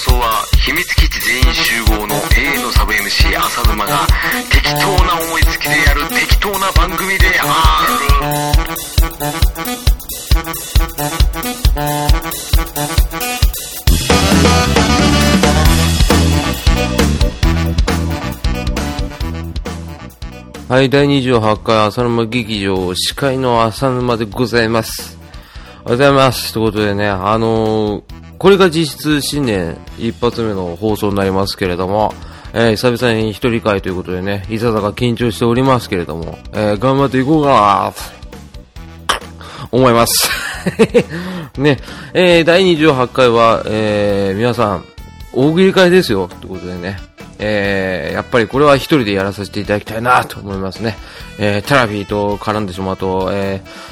送は秘密基地全員集合の永遠のサブ MC 浅沼が適当な思いつきでやる適当な番組であるはい、第28回浅沼劇場司会の浅沼でございます。おはようございます。ということでね、あのーこれが実質新年一発目の放送になりますけれども、えー久々に一人会ということでね、いささか緊張しておりますけれども、えー頑張っていこうかなと思います。ね、えー第28回は、えー皆さん、大喜利会ですよ、ということでね。えーやっぱりこれは一人でやらさせていただきたいなと思いますね。えーテラフィーと絡んでしまうと、えー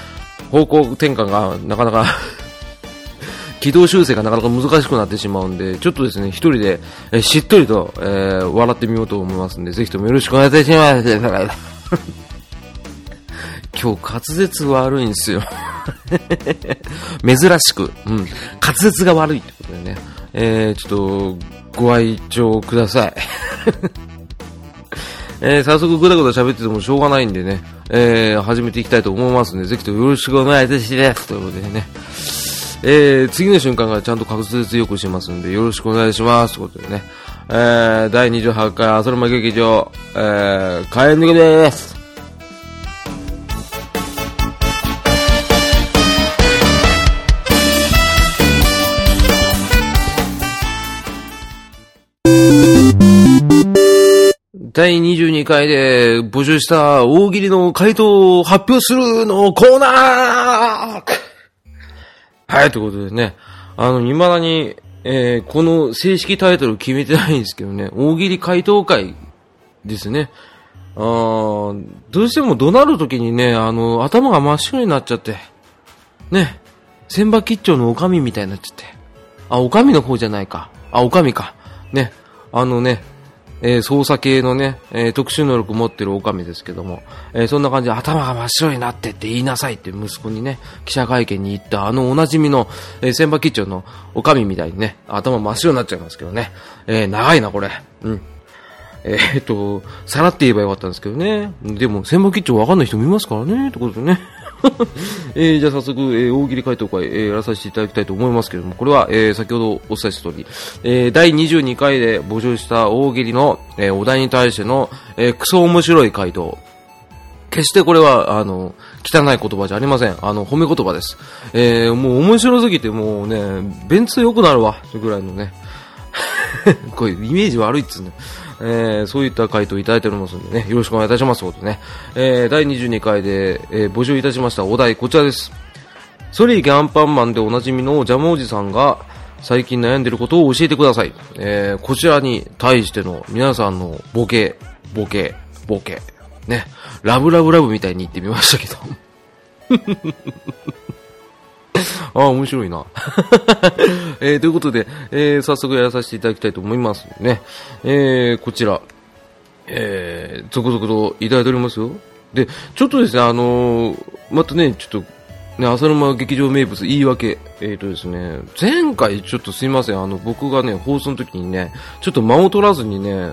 方向転換がなかなか軌道修正がなかなか難しくなってしまうんで、ちょっとですね、一人で、えしっとりと、えー笑ってみようと思いますんで、ぜひともよろしくお願いいたします。今日滑舌悪いんですよ。珍しく、うん、滑舌が悪いってことでね、えー、ちょっと、ご愛聴ください。えー、早速ぐだぐだ喋っててもしょうがないんでね、えー、始めていきたいと思いますんで、ぜひともよろしくお願いいたします。ということでね、えー、次の瞬間からちゃんと滑舌よくしますんで、よろしくお願いします。ということでね、えー、第28回浅沼劇場、えー、開演抜けです。第22回で募集した大喜利の回答を発表するのコーナーはい、ということでね、あの、未だに、えーこの正式タイトル決めてないんですけどね、大喜利回答会ですね。あーどうしても怒鳴るときにね、あの、頭が真っ白になっちゃって、ね、千葉吉兆のおかみたいになっちゃって。あ、おかみの方じゃないか。あ、おかみか。ね、あのね、えー操作系のね、えー特殊能力持ってるオカミですけども、えーそんな感じで頭が真っ白になってって言いなさいって息子にね、記者会見に行ったあのおなじみの、えー、千葉吉兆のオカミみたいにね、頭真っ白になっちゃいますけどね。えー長いな、これ。うん。えーっと、さらって言えばよかったんですけどね。でも、千葉吉兆わかんない人もいますからね、ってことでね。えーじゃあ早速、えー大喜利回答会、えーやらさせていただきたいと思いますけれども、これは、えー先ほどお伝えした通り、えー第22回で募集した大喜利の、えーお題に対しての、えークソ面白い回答。決してこれは、あの、汚い言葉じゃありません。あの、褒め言葉です。えーもう面白すぎてもうね、便通良くなるわ、ぐらいのね。これ、イメージ悪いっつうね。えーそういった回答いただいておりますのでね、よろしくお願いいたします。ということでね、えー第22回で、えー募集いたしましたお題、こちらです。ソリーキアンパンマンでおなじみのジャムおじさんが最近悩んでることを教えてください。えーこちらに対しての皆さんのボケ、ボケ、ボケ、ね、ラブラブラブみたいに言ってみましたけど。ああ、面白いな。えーということで、えー早速やらさせていただきたいと思いますね。えーこちら、えー、続々といただいておりますよ。で、ちょっとですね、あのーまたね、ちょっと、ね、浅沼劇場名物言い訳。えーとですね、前回ちょっとすいません、あの、僕がね、放送の時にね、ちょっと間を取らずにね、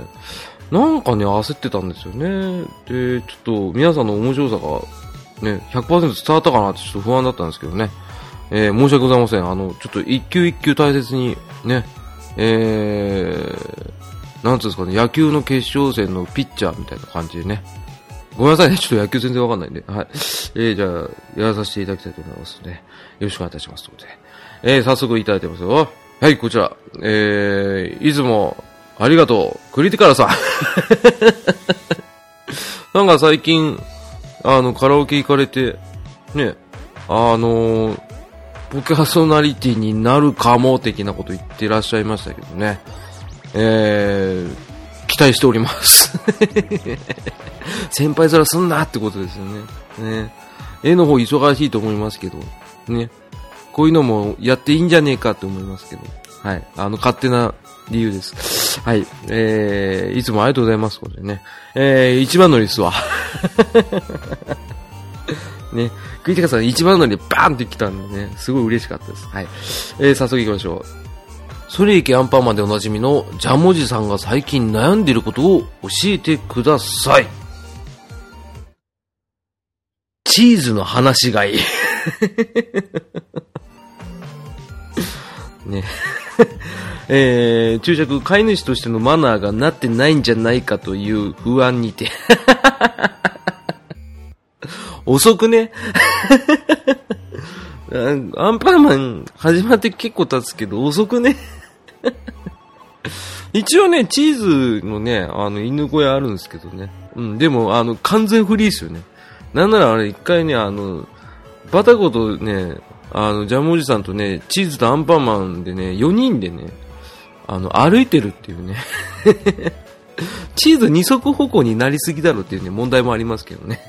なんかね、焦ってたんですよね。で、ちょっと皆さんの面白さが、ね、100%伝わったかなってちょっと不安だったんですけどね。えー申し訳ございません。あの、ちょっと一球一球大切に、ね、えー、なんつうんですかね、野球の決勝戦のピッチャーみたいな感じでね。ごめんなさいね、ちょっと野球全然わかんないんで。はい。えー、じゃあ、やらさせていただきたいと思いますので、よろしくお願いいたします。ということで。えー、早速いただいてますよ。はい、こちら。えー、いつも、ありがとう。クリティカルさん。なんか最近、あの、カラオケ行かれて、ね、あのー、パーソナリティになるかも的なこと言ってらっしゃいましたけどね。えー、期待しております。先輩面すんなってことですよね。ね。絵の方忙しいと思いますけど、ね。こういうのもやっていいんじゃねえかって思いますけど。はい。あの、勝手な理由です。はい。えー、いつもありがとうございます。これね。えー、一番乗りですわ。ね。クリティカさん一番乗りでバーンって来たんでね、すごい嬉しかったです。はい。えー、早速行きましょう。それいけアンパンマンでおなじみのジャムおじさんが最近悩んでいることを教えてください。チーズの話がいい。ね。えー、注釈、飼い主としてのマナーがなってないんじゃないかという不安にて。遅くね？アンパンマン始まって結構経つけど遅くね？一応ね、チーズのね、あの、犬小屋あるんですけどね。うん、でも、あの、完全フリーですよね。なんならあれ一回ね、あの、バタコとね、あの、ジャムおじさんとね、チーズとアンパンマンでね、4人でね、あの、歩いてるっていうね。チーズ二足歩行になりすぎだろっていうね、問題もありますけどね。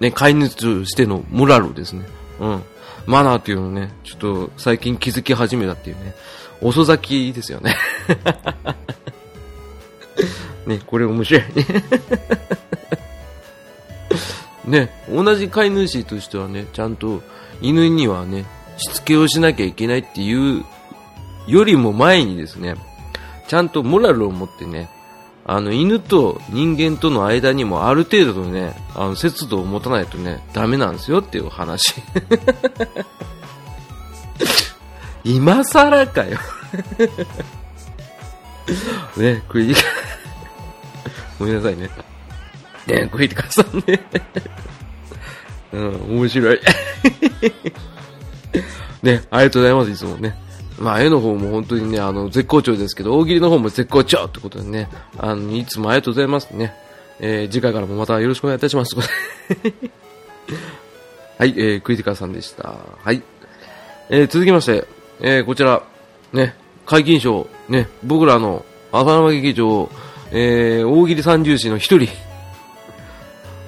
ね、飼い主としてのモラルですね。うん。マナーっていうのね、ちょっと最近気づき始めたっていうね、遅咲きですよね。ね、これ面白いね。ね、同じ飼い主としてはね、ちゃんと犬にはね、しつけをしなきゃいけないっていうよりも前にですね、ちゃんとモラルを持ってね、あの、犬と人間との間にもある程度のね、あの、節度を持たないとね、ダメなんですよっていう話。今更かよ ね、クリティカ、ごめんなさいね。ね、クリティカさんね。うん、面白い。ね、ありがとうございます、いつもね。まあ、絵の方も本当にね、あの、絶好調ですけど、大喜利の方も絶好調ってことでね、あの、いつもありがとうございますね。えー、次回からもまたよろしくお願いいたします。はい、えー、クリティカーさんでした。はい。えー、続きまして、えー、こちら、ね、解禁賞、ね、僕らの浅沼劇場、えー、大喜利三重士の一人、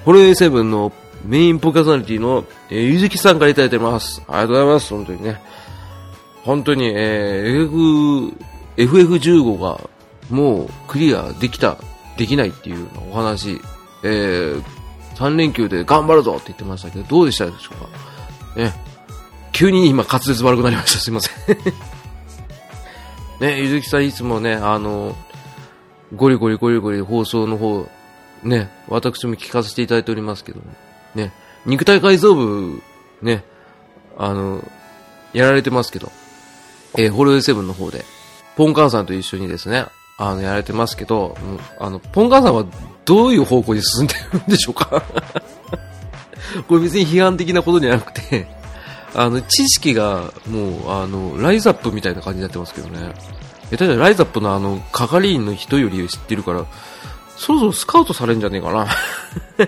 ホロエイセブンのメインポカソナリティの、えー、ゆずきさんからいただいてます。ありがとうございます。本当にね。本当に、えー、F FF15 がもうクリアできた、できないっていうお話、えー、3連休で頑張るぞって言ってましたけど、どうでしたでしょうか？ね。急に今滑舌悪くなりました。すいません ね、ゆずきさんいつもね、あの、ゴリゴリゴリゴリ放送の方、ね、私も聞かせていただいておりますけど、ね、肉体改造部、ね、あの、やられてますけど、えー、ホロエセブンの方で、ポンカンさんと一緒にですね、あの、やられてますけど、あの、ポンカンさんはどういう方向に進んでるんでしょうか？これ別に批判的なことじゃなくて、あの、知識がもう、あの、ライザップみたいな感じになってますけどね。下手じゃライザップのあの、係員の人より知ってるから、そろそろスカウトされんじゃねえかな。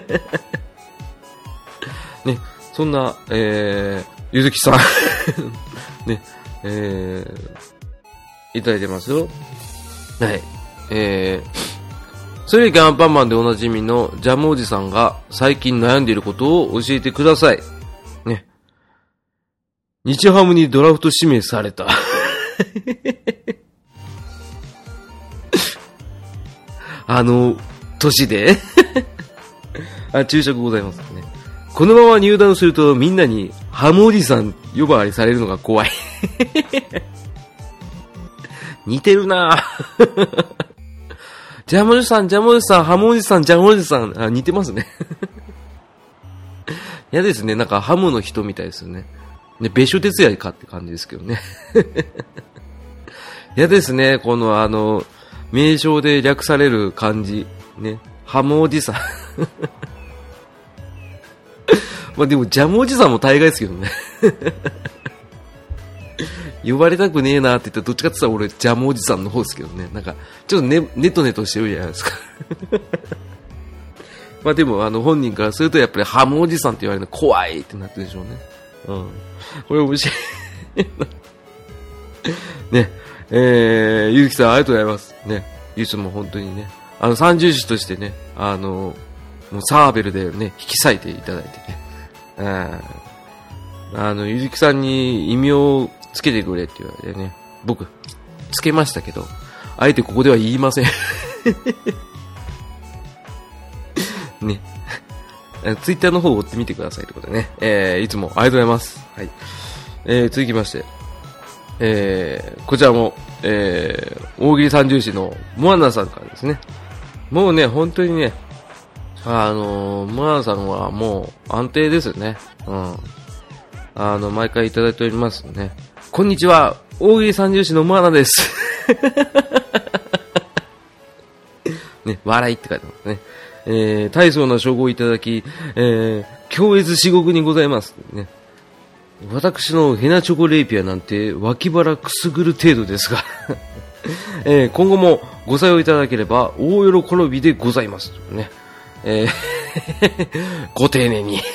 ね、そんな、えー、ゆずきさん ね、えー、いただいてますよ。はい。えー、それでアンパンマンでおなじみのジャムおじさんが最近悩んでいることを教えてください。ね。日ハムにドラフト指名された。あの、年で？あ、注釈ございますね。このまま入団するとみんなにハムおじさん呼ばわりされるのが怖い似てるなジャムおじさん、ジャムおじさん、ハムおじさん、ジャムおじさん、あ、似てますね嫌ですね。なんかハムの人みたいですよね。ね、別所哲也かって感じですけどね。嫌ですね。このあの、名称で略される感じ。ね。ハムおじさんまあでも、ジャムおじさんも大概ですけどね 呼ばれたくねえなって言ったら、どっちかって言ったら俺、ジャムおじさんの方ですけどね。なんか、ちょっとね、ネトネトしてるじゃないですか まあでも、あの、本人からすると、やっぱりハムおじさんって言われるの怖いってなってるでしょうね。うん。これ面白い ね。えー、ゆうきさんありがとうございます。ね。いつも本当にね。あの、三重士としてね、あの、もうサーベルでね、引き裂いていただいてね。あの、ゆずきさんに異名をつけてくれって言われてね、僕、つけましたけど、あえてここでは言いません ね。ツイッターの方を追ってみてくださいってことでね。えー、いつもありがとうございます。はい。えー、続きまして。えー、こちらも、えー、大喜利三重士のモアナさんからですね。もうね、本当にね、あのー、モアナさんはもう安定ですよね。うん。あの、毎回いただいておりますね。こんにちは、大喜利三重士のモアナです。ね、笑いって書いてますね。えー、大層な称号をいただき、えー、強烈至極にございます。ね。私のヘナチョコレイピアなんて脇腹くすぐる程度ですが えー、今後もご採用いただければ大喜びでございます。ね。えー ご丁寧に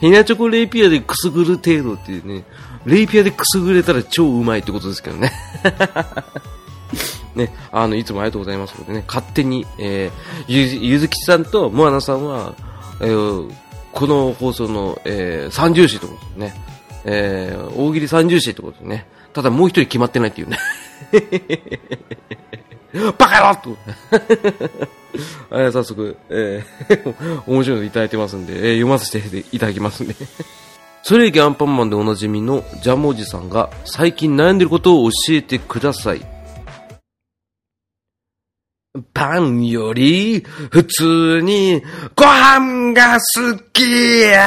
ヘナチョコレイピアでくすぐる程度っていうね、レイピアでくすぐれたら超うまいってことですけどね。ね、あの、いつもありがとうございますのでね、勝手に、えー、ゆ、ゆずきさんとモアナさんは、えー、この放送の、えー、三重視ってことですね。えー、大喜利三重視ってことですね。ただもう一人決まってないっていうね。バカ野郎と。え 早速、えー、面白いのいただいてますんで、えー、読ませていただきますね。それ以アンパンマンでおなじみのジャムおじさんが最近悩んでることを教えてください。パンより普通にご飯が好きや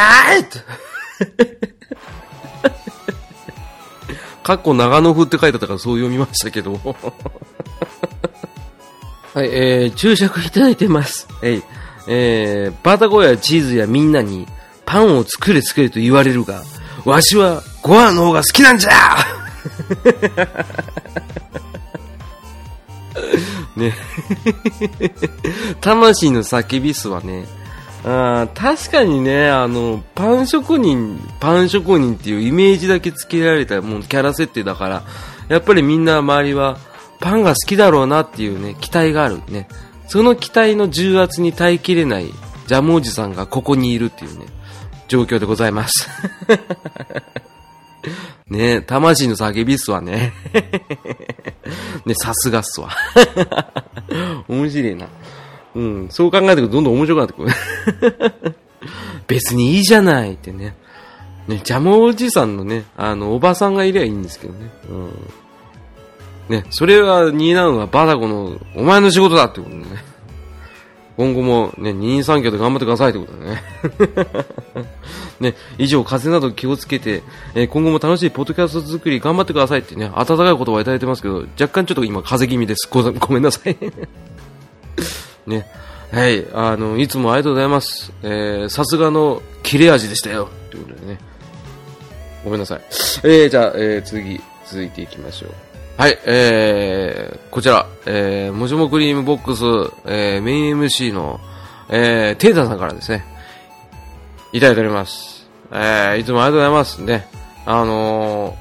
かっこ長野風って書いてあったからそう読みましたけど。はい、えー、注釈いただいてます。えい、えー、バタコやチーズやみんなにパンを作れ作れと言われるが、わしはご飯の方が好きなんじゃ ね。魂の叫びすはね、あ確かにね、あの、パン職人、パン職人っていうイメージだけ付けられたもうキャラ設定だから、やっぱりみんな周りはパンが好きだろうなっていうね、期待があるね。その期待の重圧に耐えきれないジャムおじさんがここにいるっていうね、状況でございます。ね魂の叫びっすわね。ね、さすがっすわ。面白いな。うん、そう考えてくるとどんどん面白くなってくる。別にいいじゃないってね。ね、ジャムおじさんのね、あの、おばさんがいりゃいいんですけどね。うん。ね、それは担うのはバダコの、お前の仕事だってことね。今後もね、二人三脚で頑張ってくださいってことだね。ね、以上、風邪など気をつけて、えー、今後も楽しいポッドキャスト作り頑張ってくださいってね、温かい言葉をいただいてますけど、若干ちょっと今風邪気味です。ご ごめんなさい。ね。はい、あの、いつもありがとうございます。えー、さすがの切れ味でしたよ。ということでね。ごめんなさい。えー、じゃあ、えー、次、続いていきましょう。はい、えー、こちら、えー、もじもクリームボックス、えー、メイン MC の、えー、テータさんからですね、いただいております。えー、いつもありがとうございますね。あの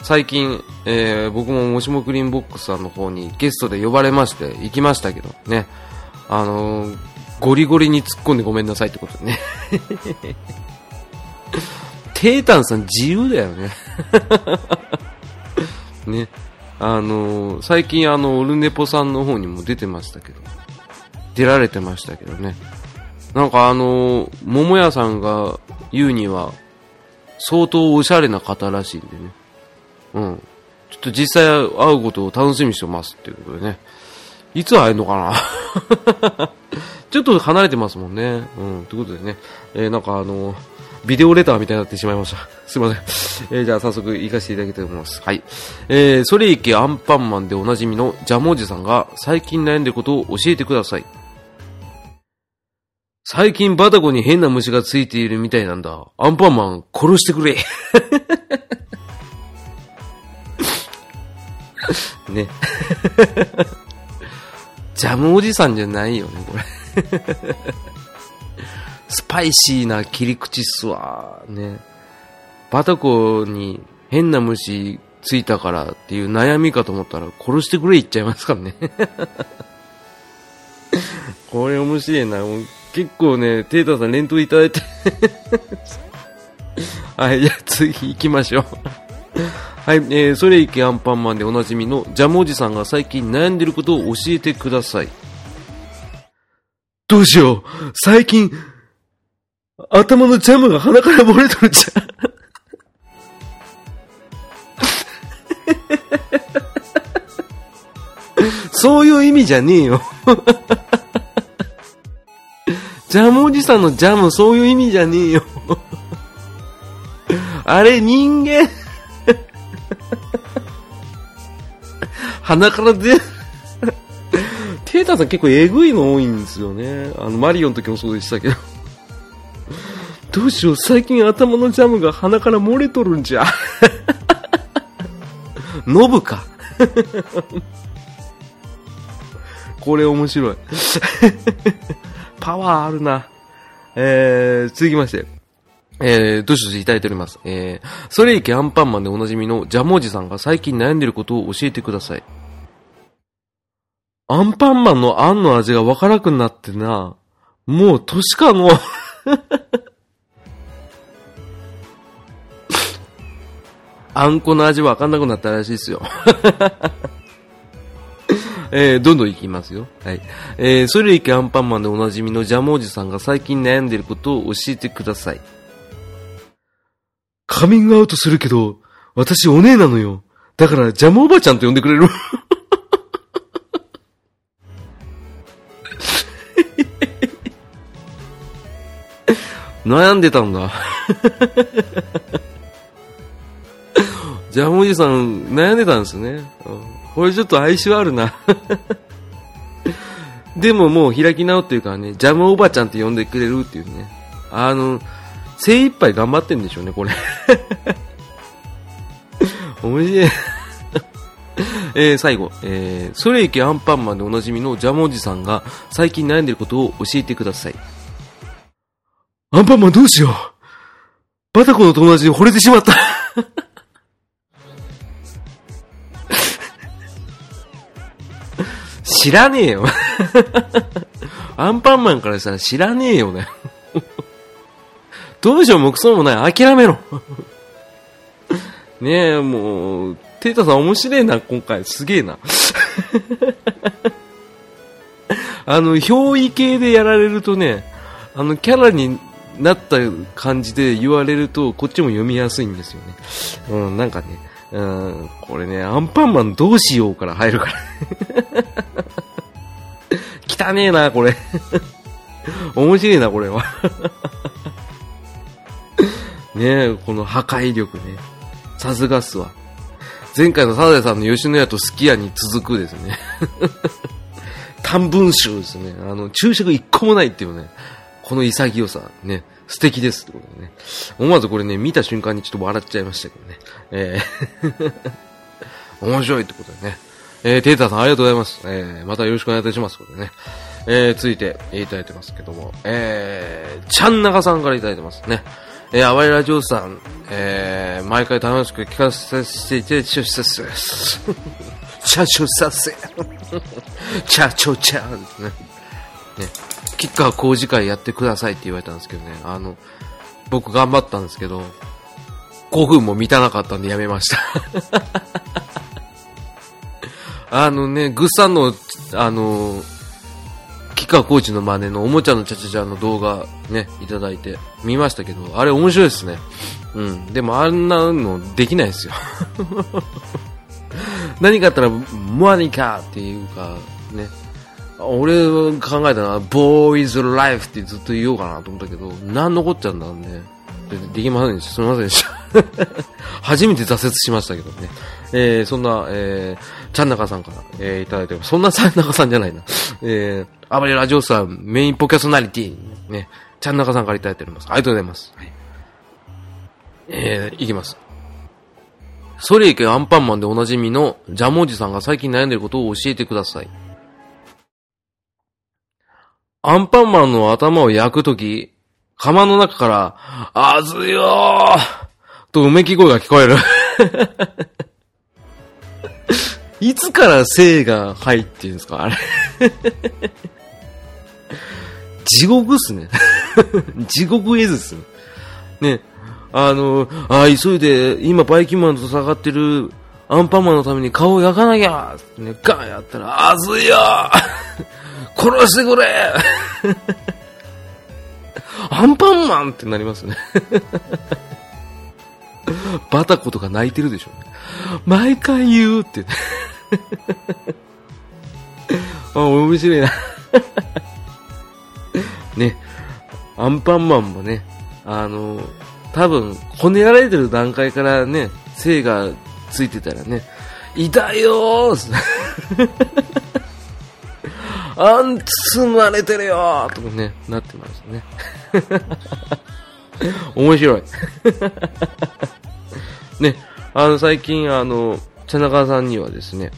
ー、最近、えー、僕ももしもクリームボックスさんの方にゲストで呼ばれまして、行きましたけど、ね。あのー、ゴリゴリに突っ込んでごめんなさいってことでね。テータンさん自由だよね。ね。あの最近あの、オルネポさんの方にも出てましたけど、出られてましたけどね。なんかあの桃屋さんが言うには、相当おしゃれな方らしいんでね。うん。ちょっと実際会うことを楽しみにしてますっていうことでね。いつ会えるのかな ちょっと離れてますもんね。うん。ということでね。えー、なんかあのビデオレターみたいになってしまいました。すいません。えー、じゃあ早速行かせていただきたいと思います。はい。えー、それいけアンパンマンでおなじみのジャムおじさんが最近悩んでることを教えてください。最近バタコに変な虫がついているみたいなんだ。アンパンマン殺してくれ。ね。ジャムおじさんじゃないよね、これ。スパイシーな切り口っすわ。ね。バタコに変な虫ついたからっていう悩みかと思ったら殺してくれ言っちゃいますからね。これ面白いな。結構ね、テータさん連投いただいて はい、じゃあ次行きましょうはい、えー、それいけアンパンマンでおなじみのジャムおじさんが最近悩んでることを教えてください。どうしよう最近、頭のジャムが鼻から漏れとるじゃん。そういう意味じゃねえよジャムおじさんのジャム、そういう意味じゃねえよあれ、人間鼻から出、テータさん結構えぐいの多いんですよね。あの、マリオの時もそうでしたけど。どうしよう、最近頭のジャムが鼻から漏れとるんじゃ。ノブか。これ面白い。パワーあるな。えー、続きまして。えー、どしどしいただいております。えー、それいけアンパンマンでおなじみのジャムおじさんが最近悩んでることを教えてください。アンパンマンのあんの味がわからなくなってな。もう年かの。あんこの味わかんなくなったらしいですよ。えー、どんどんいきますよ。はい。えー、それいけアンパンマンでおなじみのジャムおじさんが最近悩んでいることを教えてください。カミングアウトするけど、私お姉なのよ。だからジャムおばちゃんと呼んでくれる 悩んでたんだ。ジャムおじさん悩んでたんですね。うんこれちょっと哀愁あるな。でももう開き直っていうからね、ジャムおばちゃんって呼んでくれるっていうね。あの、精一杯頑張ってんでしょうね、これ。面白い。えー、最後、えー、それいけアンパンマンでおなじみのジャムおじさんが最近悩んでることを教えてください。アンパンマンどうしようバタコの友達に惚れてしまった知らねえよ。アンパンマンからしたら知らねえよね。どうしようもクソもない。諦めろ。ねえ、もう、テータさん面白いな、今回。すげえな。あの、憑依系でやられるとね、あの、キャラになった感じで言われると、こっちも読みやすいんですよね。うん、なんかね、うん、これね、アンパンマンどうしようから入るから。汚ねえな、これ。面白いな、これは。ねえ、この破壊力ね。さすがっすわ。前回のサザエさんの吉野家とすき家に続くですね。短文集ですね。あの、注釈一個もないっていうね。この潔さ、ね。素敵ですってことでね。思わずこれね、見た瞬間にちょっと笑っちゃいましたけどね。えー 面白いってことでね。えー、テータさんありがとうございます。えー、またよろしくお願いいたしますことでね。えー、続いて、いただいてますけども、えー、ちゃんなかさんからいただいてますね。えー、あわいラジオさん、えー、毎回楽しく聞かせていただいて、出世す。チャチョさせ。チャチョチャですね。ね。吉川工事会やってくださいって言われたんですけどね。あの、僕頑張ったんですけど、5分も満たなかったんでやめました あのね、グッさんの、あの、吉川コーチの真似のおもちゃのチャチャチャの動画ね、いただいて見ましたけど、あれ面白いですね。うん。でもあんなのできないですよ。何かあったら、モアニカっていうか、ね。俺考えたのは、ボーイズライフってずっと言おうかなと思ったけど、何残っちゃうんだね。でできませんでした。すみませんでした。初めて挫折しましたけどね。えー、そんな、えー、ちゃんなかさんから、えー、いただいて。そんなちゃんなかさんじゃないな。えー、あばれラジオさん、メインポキャソナリティ、ね、ちゃんなかさんからいただいております。ありがとうございます。はい、えー、いきます。ソリエケアンパンマンでおなじみのジャムおじさんが最近悩んでることを教えてください。アンパンマンの頭を焼くとき、釜の中から、あずよーとうめき声が聞こえる いつから生が入ってんですかあれ地獄っすね。地獄絵図っすね。ね。あの、あ、急いで、今バイキンマンと戦ってるアンパンマンのために顔を焼かなきゃね、ガンやったら、あずいよ殺してくれアンパンマンってなりますね。バタコとか泣いてるでしょ。毎回言うって。あ、面白いな。ね。アンパンマンもね、あの、多分、骨られてる段階からね、精がついてたらね、痛いよー あんつまれてるよーとかね、なってましたね。面白い。ね、あの、最近、あの、茶中さんにはですね、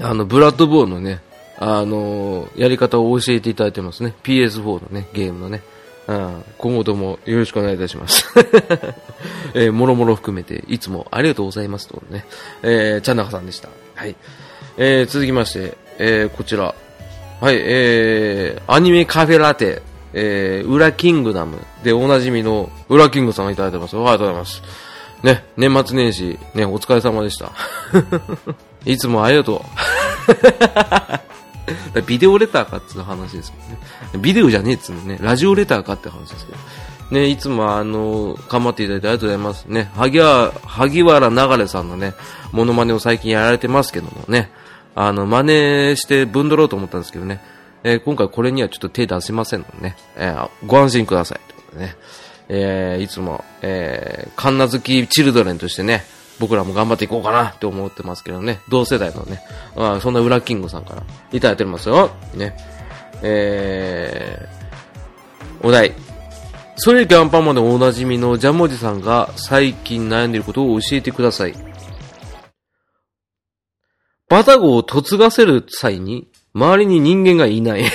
あの、ブラッドボーのね、あの、やり方を教えていただいてますね。PS4 のね、ゲームのね。うん、今後ともよろしくお願いいたします。えー、もろもろ含めて、いつもありがとうございますとね、えー、ちゃんなかさんでした。はい。えー、続きまして、えー、こちら。はい、えー、アニメカフェラテ、えー、ウラキングダムでおなじみのウラキングさんがいただいてます。ありがとうございます。ね、年末年始、ね、お疲れ様でした。いつもありがとう。ビデオレターかっていう話ですもんね。ビデオじゃねえっつうのね。ラジオレターかって話ですけど。ね、いつもあの、頑張っていただいてありがとうございます。ね、萩原、萩原流さんのね、モノマネを最近やられてますけどもね、あの、真似してぶんどろうと思ったんですけどね、えー、今回これにはちょっと手出せませんのでね、えー、ご安心ください。ということでね、えー、いつも、えー、カンナ好きチルドレンとしてね、僕らも頑張っていこうかなって思ってますけどね、同世代のね、あそんな裏キングさんからいただいてますよ。ね。えー、お題。それキャンパンマンでおなじみのジャムおじさんが最近悩んでいることを教えてください。バタゴを嫁がせる際に、周りに人間がいない。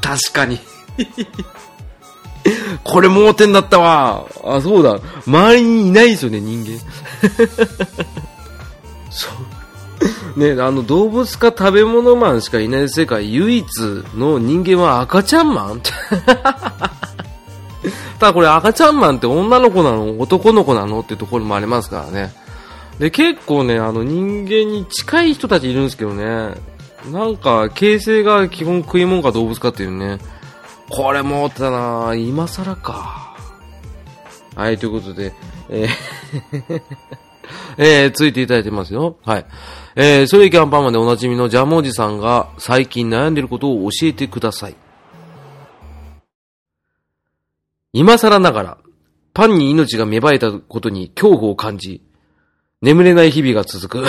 確かにこれ盲点だったわ。あ、そうだ。周りにいないですよね、人間。そう。ね、あの、動物か食べ物マンしかいない世界唯一の人間は赤ちゃんマン ただこれ赤ちゃんマンって女の子なの男の子なのってところもありますからね。で、結構ね、あの人間に近い人たちいるんですけどね。なんか、形成が基本食い物か動物かっていうね。これもってたな今更か。はい、ということで、えー えー、ついていただいてますよ。はい。えー、それキャンパーマンでおなじみのジャムおじさんが最近悩んでることを教えてください。今更ながら、パンに命が芽生えたことに恐怖を感じ、眠れない日々が続く。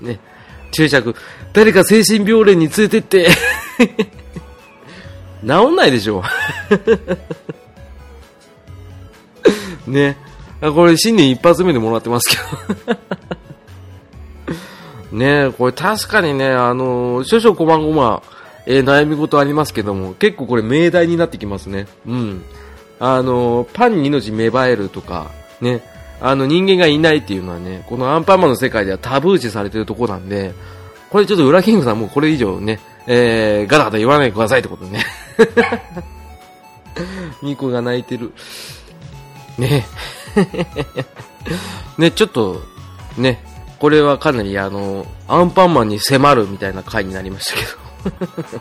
ね。注釈。誰か精神病連に連れてって 治んないでしょ。ね。これ新年一発目でもらってますけどねこれ確かにね、あの少々こまごま、えー、悩み事ありますけども、結構これ命題になってきますね。うん。あのパンに命芽生えるとか、ね。あの人間がいないっていうのはね、このアンパンマンの世界ではタブー視されてるとこなんで、これちょっと裏キングさんもうこれ以上ね、えー、ガタガタ言わないでくださいってことね。ミコが泣いてる。ね ね、ちょっと、ね、これはかなりあの、アンパンマンに迫るみたいな回になりましたけど。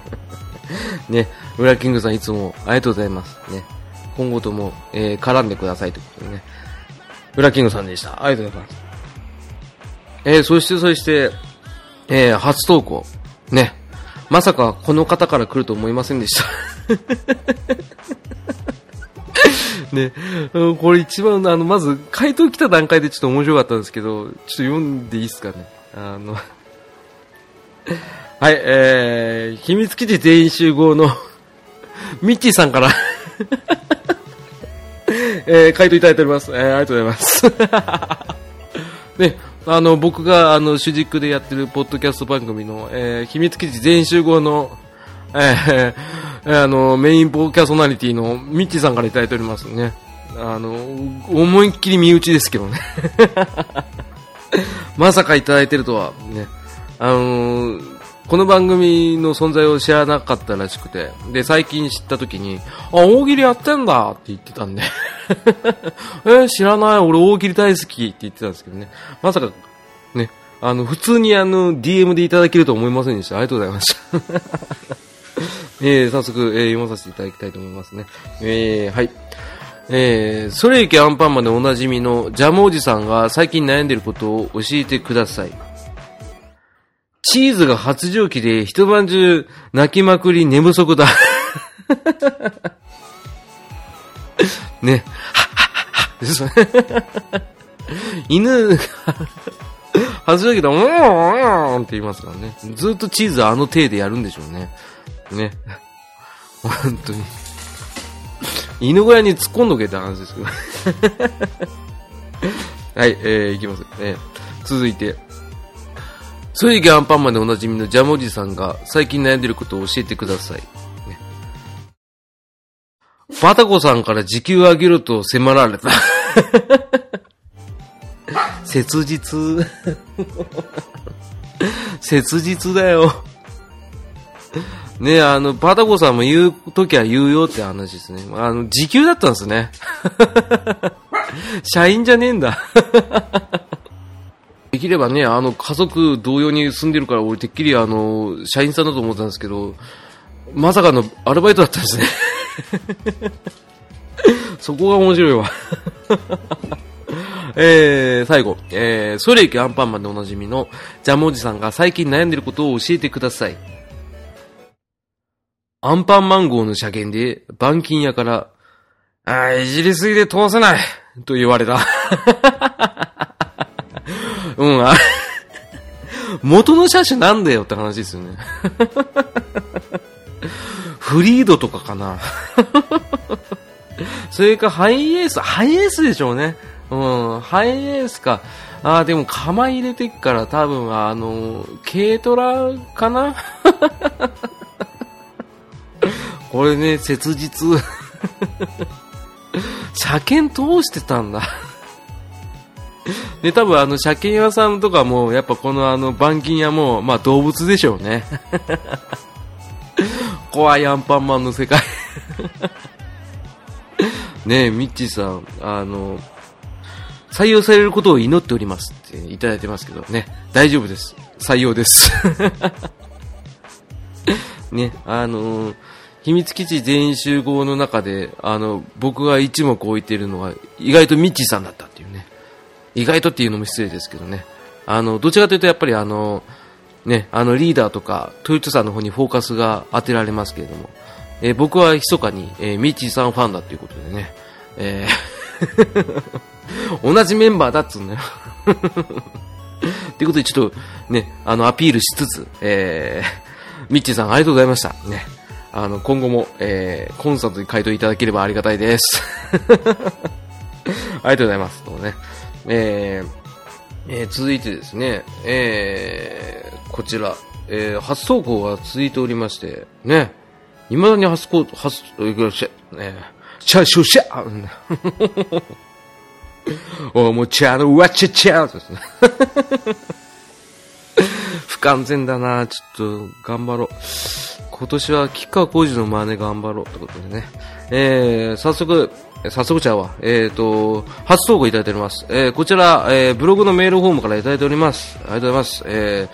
ね、裏キングさんいつもありがとうございます。ね、今後とも、えー、絡んでくださいということでね。裏キングさんでした。ありがとうございます。えー、そしてそして、えー、初投稿。ね。まさかこの方から来ると思いませんでした。ね、これ一番、あの、まず、回答来た段階でちょっと面白かったんですけど、ちょっと読んでいいですかね。あの、はい、えー、秘密基地全員集合のミッチーさんから えー、回答いただいております。えー、ありがとうございます。ね、あの、僕が、あの、主軸でやってるポッドキャスト番組の、えー、秘密基地全集合の、えー、あの、メインポーキャソナリティのミッチーさんからいただいておりますね。あの、思いっきり身内ですけどね。まさかいただいてるとは、ね。あの、この番組の存在を知らなかったらしくて、で、最近知った時に、あ、大喜利やってんだって言ってたんで えー、知らない、俺大喜利大好きって言ってたんですけどね。まさか、ね、あの、普通にあの、DM でいただけると思いませんでした。ありがとうございました。えー、早速、えー、読まさせていただきたいと思いますね。えー、はい。えー、それいけアンパンマンでおなじみのジャムおじさんが最近悩んでることを教えてください。チーズが発情期で一晩中泣きまくり寝不足だ。ね。犬が発情期で、うんうんって言いますからね。ずっとチーズあの手でやるんでしょうね。ね。本当に。犬小屋に突っ込んどけって話ですけど。はい、えー、いきます。えー、続いて。ソイギアンパンマンでおなじみのジャムおじさんが最近悩んでることを教えてください。ね、バタコさんから時給上げろと迫られた。切実。切実だよ。ねあの、パタコさんも言うときは言うよって話ですね。あの、時給だったんですね。社員じゃねえんだ。できればね、あの、家族同様に住んでるから、俺てっきりあの、社員さんだと思ったんですけど、まさかのアルバイトだったんですね。そこが面白いわ。えー、最後、えー、ソレイキアンパンマンでおなじみのジャムおじさんが最近悩んでることを教えてください。アンパンマン号の車検で、板金屋から、あいじりすぎで通せないと言われた。うん、元の車種なんだよって話ですよね。フリードとかかな。それかハイエース、ハイエースでしょうね。うん、ハイエースか。ああ、でも釜入れてっから多分あの、軽トラかな？これね、切実。車検通してたんだ。で、多分あの、車検屋さんとかも、やっぱこのあの、板金屋も、まあ動物でしょうね。怖いアンパンマンの世界 ねえ、ミッチーさん、あの、採用されることを祈っておりますっていただいてますけどね、大丈夫です。採用です。ね、あの秘密基地全員集合の中で、あの、僕が一目置いてるのは、意外とミッチーさんだったっていうね。意外とっていうのも失礼ですけどね。あの、どちらかというとやっぱりあの、ね、あのリーダーとか、トヨタさんの方にフォーカスが当てられますけれども、えー、僕は密かに、えー、ミッチーさんファンだということでね、えー 同じメンバーだっつうんだよということでちょっとね、あのアピールしつつ、えー、ミッチーさんありがとうございました。ね。あの、今後も、えー、コンサートに回答いただければありがたいです。ありがとうございます。とね、えー、えー、続いてですね、えー、こちら、えー、初投稿が続いておりまして、ね、未だに初投稿、初、えしゃ、ね、チャシュシャおもちゃの わちゃちゃですね。不完全だなちょっと、頑張ろう。今年は吉川浩司の真似頑張ろうってことでね。えー、早速、早速ちゃうわ。えっ、ー、と、初投稿いただいております。えー、こちら、えー、ブログのメールフォームからいただいております。ありがとうございます。え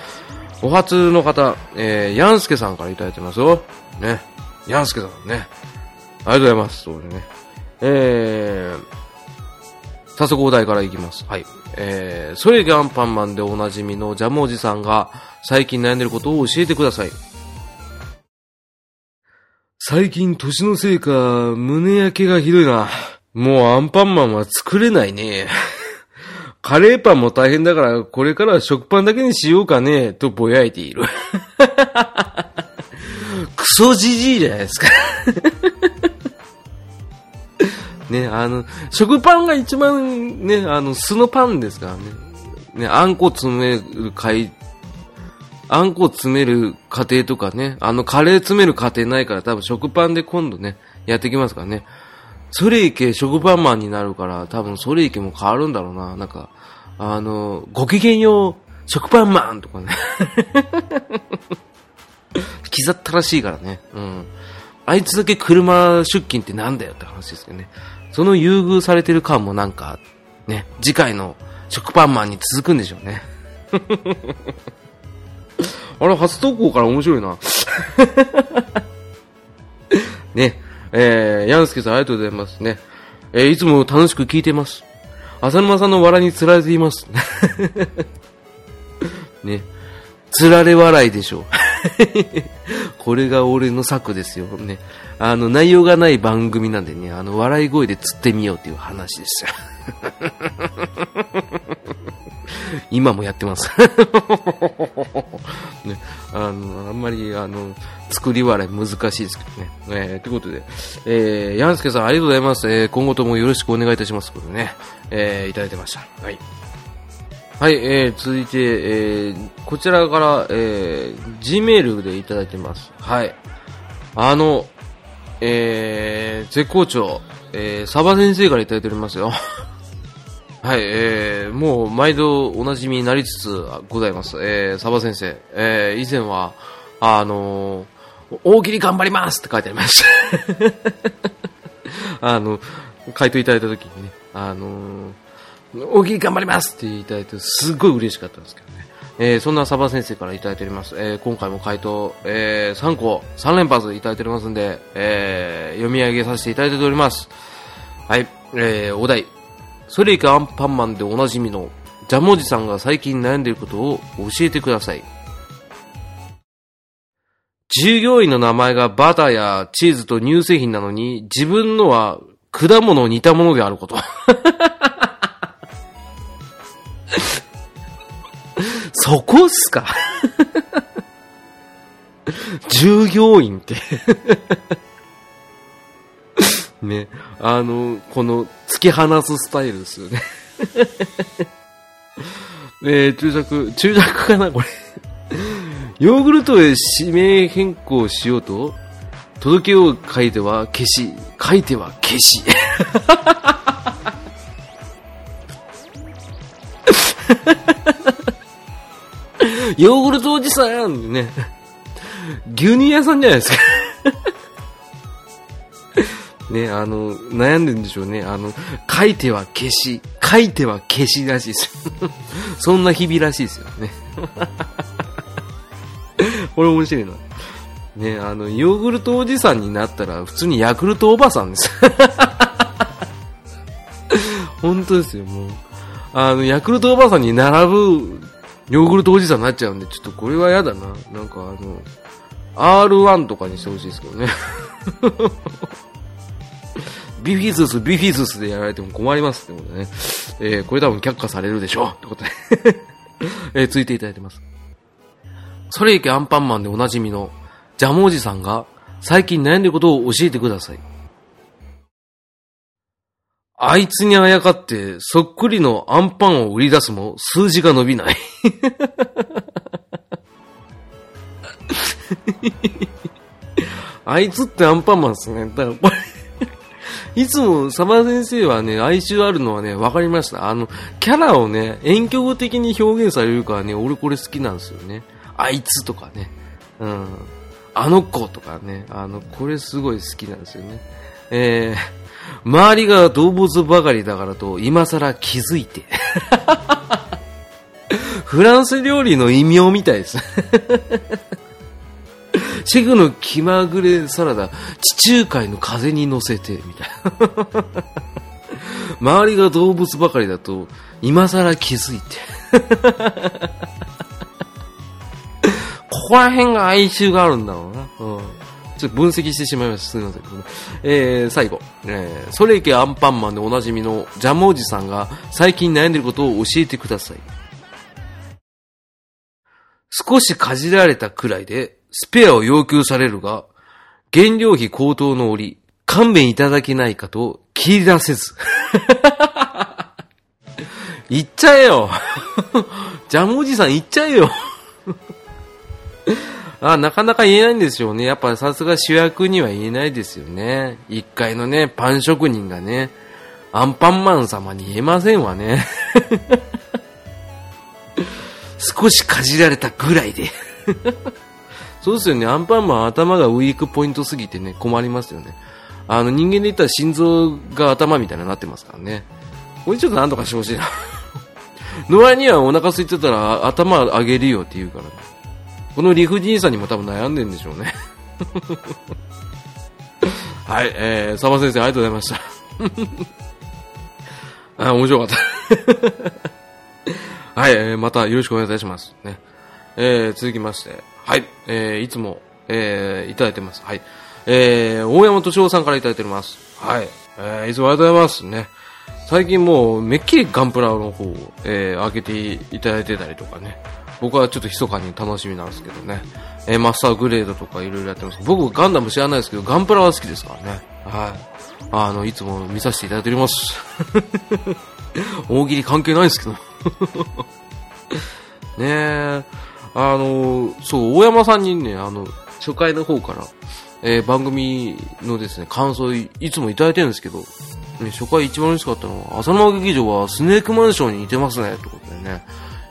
ー、お初の方、えー、ヤンスケさんからいただいてますよ。ね。ヤンスケさんね。ありがとうございます。そうですね。えー、早速お題からいきます。はい。えー、それがアンパンマンでおなじみのジャムおじさんが最近悩んでることを教えてください。最近年のせいか、胸焼けがひどいな。もうアンパンマンは作れないね。カレーパンも大変だから、これからは食パンだけにしようかね、とぼやいている。クソじじいじゃないですか。ね、あの、食パンが一番ね、あの、素のパンですからね。ね、あんこ詰める回あんこ詰める過程とかね、あのカレー詰める過程ないから多分食パンで今度ね、やってきますからね。ソレイケ食パンマンになるから多分ソレイケも変わるんだろうな。なんか、あの、ご機嫌よう食パンマンとかね。刻ったらしいからね。うん。あいつだけ車出勤ってなんだよって話ですけどね。その優遇されてる感もなんか、ね、次回の食パンマンに続くんでしょうね。あれ、初投稿から面白いな。ね。えー、ヤンスケさんありがとうございますね。えーいつも楽しく聞いてます。浅沼さんの笑いに釣られています。ね。釣られ笑いでしょう。これが俺の策ですよ。ね。あの、内容がない番組なんでね、あの、笑い声で釣ってみようっていう話ですよ。今もやってます。ね、あの、あんまり、あの、作り笑い難しいですけどね。えー、ということで、えー、ヤンスケさんありがとうございます。えー、今後ともよろしくお願いいたします。ことね、えー、いただいてました。はい。はい、えー、続いて、えー、こちらから、えー、Gmail でいただいてます。はい。あの、えー、絶好調、えー、サバ先生からいただいておりますよ。はい、えー、もう毎度お馴染みになりつつございます。えー、サバ先生、えー、以前は、あのー、大喜利頑張りますって書いてありました。あの、回答いただいた時にね、あのー、大喜利頑張りますっていただいて、すっごい嬉しかったんですけどね。えー、そんなサバ先生からいただいております。えー、今回も回答、えー、3個、3連発いただいておりますんで、えー、読み上げさせていただいております。はい、えー、お題。それいかアンパンマンでおなじみのジャムおじさんが最近悩んでいることを教えてください。従業員の名前がバターやチーズと乳製品なのに、自分のは果物を似たものであること。そこっすか？従業員ってね、あの、この、突き放すスタイルですよね。えー、注釈、注釈かなこれ。ヨーグルトへ指名変更しようと、届けを書いては消し、書いては消し。ヨーグルトおじさんね。牛乳屋さんじゃないですか。ね、あの、悩んでるんでしょうね。あの、書いては消し、書いては消しらしいですよ。そんな日々らしいですよね。これ面白いな。ね、あの、ヨーグルトおじさんになったら、普通にヤクルトおばさんです。本当ですよ、もう。あの、ヤクルトおばさんに並ぶヨーグルトおじさんになっちゃうんで、ちょっとこれは嫌だな。なんかあの、R1 とかにしてほしいですけどね。ビフィズス、ビフィズスでやられても困りますってことでね。えー、これ多分却下されるでしょうってことで。えー、ついていただいてます。それいけアンパンマンでおなじみのジャムおじさんが最近悩んでることを教えてください。あいつにあやかってそっくりのアンパンを売り出すも数字が伸びない。あいつってアンパンマンですね。だからこれいつもサバ先生はね、哀愁あるのはね、わかりました。あの、キャラをね、遠距離的に表現されるからね、俺これ好きなんですよね。あいつとかね。うん。あの子とかね、あの、これすごい好きなんですよね。えー、周りが動物ばかりだからと、今更気づいて。フランス料理の異名みたいです。シェフの気まぐれサラダ、地中海の風に乗せて、みたいな。周りが動物ばかりだと、今更気づいて。ここら辺が哀愁があるんだろうな。うん。ちょっと分析してしまいました。すみません。えー、最後。えー、それいけアンパンマンでおなじみのジャムおじさんが最近悩んでることを教えてください。少しかじられたくらいで、スペアを要求されるが、原料費高騰の折、勘弁いただけないかと切り出せず。言っちゃえよ ジャムおじさん言っちゃえよ あなかなか言えないんですよね。やっぱさすが主役には言えないですよね。一階のね、パン職人がね、アンパンマン様に言えませんわね。少しかじられたぐらいで。そうですよね。アンパンマン頭がウィークポイントすぎてね、困りますよね。あの人間で言ったら心臓が頭みたいになってますからね。これちょっとなんとかしてほしいな。の割にはお腹空いてたら頭上げるよって言うから、ね、この理不尽さにも多分悩んでるんでしょうね。はい、えー、サバ先生ありがとうございました。あ、面白かった。はい、えーまたよろしくお願いいたします。ね。えー、続きまして、はい、えー、いつも、えー、いただいてます。はい。えー、大山敏夫さんからいただいております。はい。えー、いつもありがとうございます。ね。最近もう、めっきりガンプラの方を、えー、開けていただいてたりとかね。僕はちょっと密かに楽しみなんですけどね。えー、マスターグレードとかいろいろやってます。僕、ガンダム知らないですけど、ガンプラは好きですからね。はい。あの、いつも見させていただいております。大喜利関係ないですけど。ねえ。あの、そう、大山さんにね、あの、初回の方から、えー番組のですね、感想いつもいただいてるんですけど、ね、初回一番嬉しかったのは、浅沼劇場はスネークマンションに似てますね、ってことでね、